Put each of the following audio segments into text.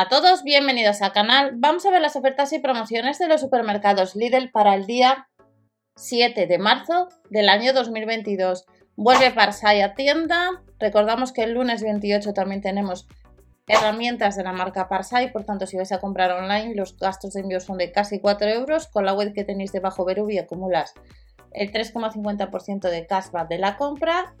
Hola a todos, bienvenidos al canal. Vamos a ver las ofertas y promociones de los supermercados Lidl para el día 7 de marzo del año 2022. Vuelve Parsai a tienda. Recordamos que el lunes 28 también tenemos herramientas de la marca Parsai, por tanto si vais a comprar online los gastos de envío son de casi 4 euros. Con la web que tenéis debajo Verubi acumulas el 3,50% de cashback de la compra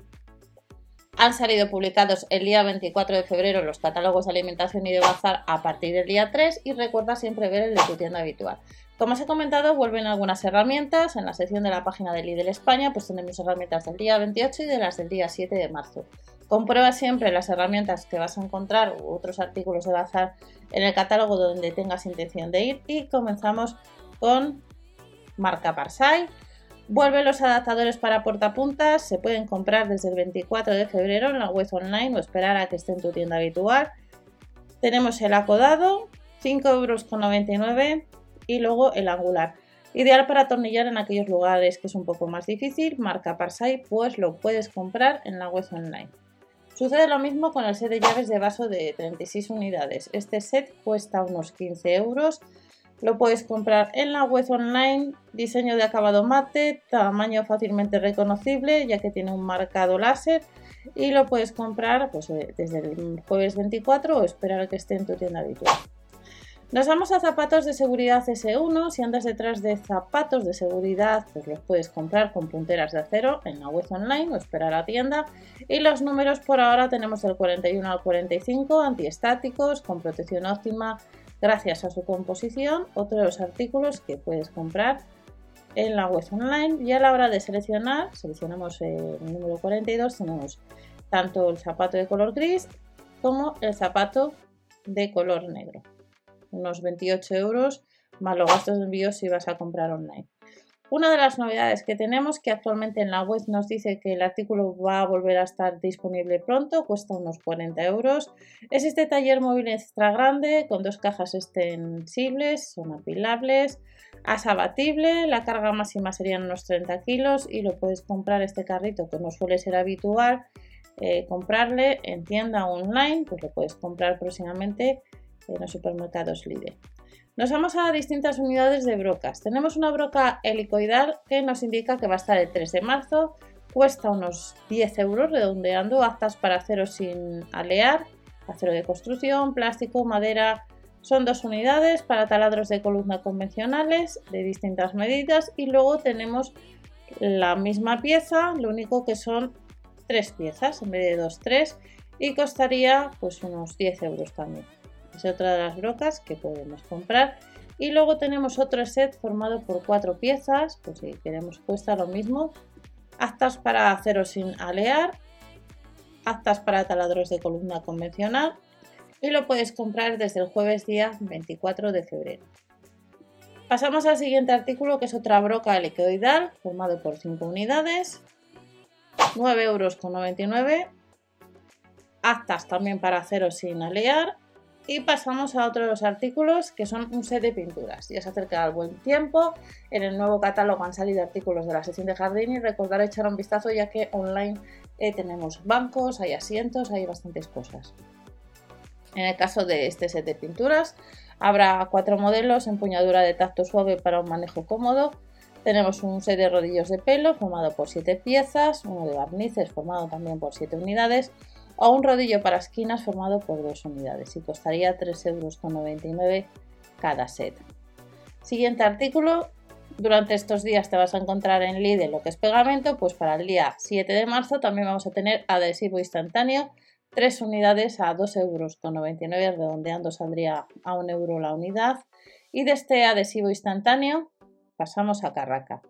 han salido publicados el día 24 de febrero los catálogos de alimentación y de bazar a partir del día 3 y recuerda siempre ver el de tu tienda habitual. Como os he comentado, vuelven algunas herramientas. En la sección de la página de Lidl España, pues tenemos herramientas del día 28 y de las del día 7 de marzo. Comprueba siempre las herramientas que vas a encontrar u otros artículos de bazar en el catálogo donde tengas intención de ir y comenzamos con marca Parsai Vuelven los adaptadores para portapuntas, se pueden comprar desde el 24 de febrero en la web online o esperar a que esté en tu tienda habitual. Tenemos el acodado, 5,99 euros y luego el angular. Ideal para atornillar en aquellos lugares que es un poco más difícil, marca Parsai, pues lo puedes comprar en la web online. Sucede lo mismo con el set de llaves de vaso de 36 unidades. Este set cuesta unos 15 euros lo puedes comprar en la web online, diseño de acabado mate, tamaño fácilmente reconocible ya que tiene un marcado láser y lo puedes comprar pues, eh, desde el jueves 24 o esperar a que esté en tu tienda habitual. Nos vamos a zapatos de seguridad S1. Si andas detrás de zapatos de seguridad, pues los puedes comprar con punteras de acero en la web online o esperar a la tienda. Y los números por ahora tenemos del 41 al 45, antiestáticos, con protección óptima, gracias a su composición, otros artículos que puedes comprar en la web online y a la hora de seleccionar, seleccionamos el número 42, tenemos tanto el zapato de color gris como el zapato de color negro. Unos 28 euros más los gastos de envío si vas a comprar online. Una de las novedades que tenemos que actualmente en la web nos dice que el artículo va a volver a estar disponible pronto, cuesta unos 40 euros. Es este taller móvil extra grande con dos cajas extensibles, son apilables, as abatible, la carga máxima serían unos 30 kilos y lo puedes comprar este carrito que no suele ser habitual eh, comprarle en tienda online, pues lo puedes comprar próximamente en los supermercados Lidl. Nos vamos a distintas unidades de brocas. Tenemos una broca helicoidal que nos indica que va a estar el 3 de marzo, cuesta unos 10 euros redondeando, aptas para acero sin alear, acero de construcción, plástico, madera. Son dos unidades para taladros de columna convencionales de distintas medidas y luego tenemos la misma pieza, lo único que son tres piezas en vez de dos, tres y costaría pues unos 10 euros también es otra de las brocas que podemos comprar. Y luego tenemos otro set formado por cuatro piezas pues si queremos cuesta lo mismo. Actas para acero sin alear actas para taladros de columna convencional y lo puedes comprar desde el jueves día 24 de febrero. Pasamos al siguiente artículo que es otra broca helicoidal formado por 5 unidades 9,99 euros actas también para acero sin alear y pasamos a otros artículos que son un set de pinturas. Ya se acerca el buen tiempo. En el nuevo catálogo han salido artículos de la sección de jardín y recordar echar un vistazo ya que online eh, tenemos bancos, hay asientos, hay bastantes cosas. En el caso de este set de pinturas habrá cuatro modelos, empuñadura de tacto suave para un manejo cómodo. Tenemos un set de rodillos de pelo formado por siete piezas, uno de barnices formado también por siete unidades, o un rodillo para esquinas formado por dos unidades y costaría 3,99 euros cada set. Siguiente artículo. Durante estos días te vas a encontrar en Lidl lo que es pegamento, pues para el día 7 de marzo también vamos a tener adhesivo instantáneo, 3 unidades a 2,99 euros, redondeando saldría a 1 euro la unidad. Y de este adhesivo instantáneo pasamos a Carraca.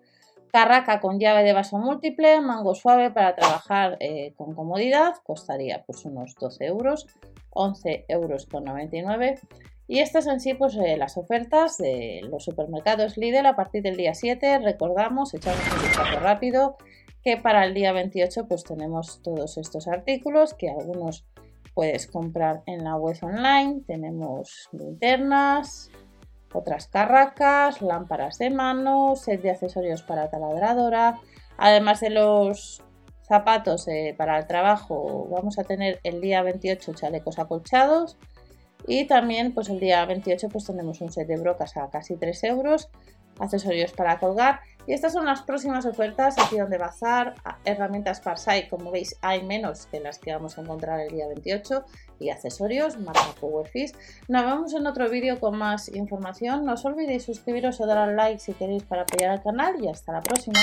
Carraca con llave de vaso múltiple, mango suave para trabajar eh, con comodidad, costaría pues unos 12 euros, 11 euros con 99. Y estas en sí pues eh, las ofertas de los supermercados Lidl a partir del día 7, recordamos, echamos un vistazo rápido, que para el día 28 pues tenemos todos estos artículos que algunos puedes comprar en la web online, tenemos linternas, otras carracas, lámparas de mano, set de accesorios para taladradora, además de los zapatos eh, para el trabajo, vamos a tener el día 28 chalecos acolchados, Y también pues el día 28 pues tenemos un set de brocas a casi 3 euros, accesorios para colgar. Y estas son las próximas ofertas, acción de bazar, herramientas Parsai, como veis hay menos que las que vamos a encontrar el día 28 y accesorios, marca Powerfish. Nos vemos en otro vídeo con más información. No os olvidéis suscribiros o dar al like si queréis para apoyar al canal y hasta la próxima.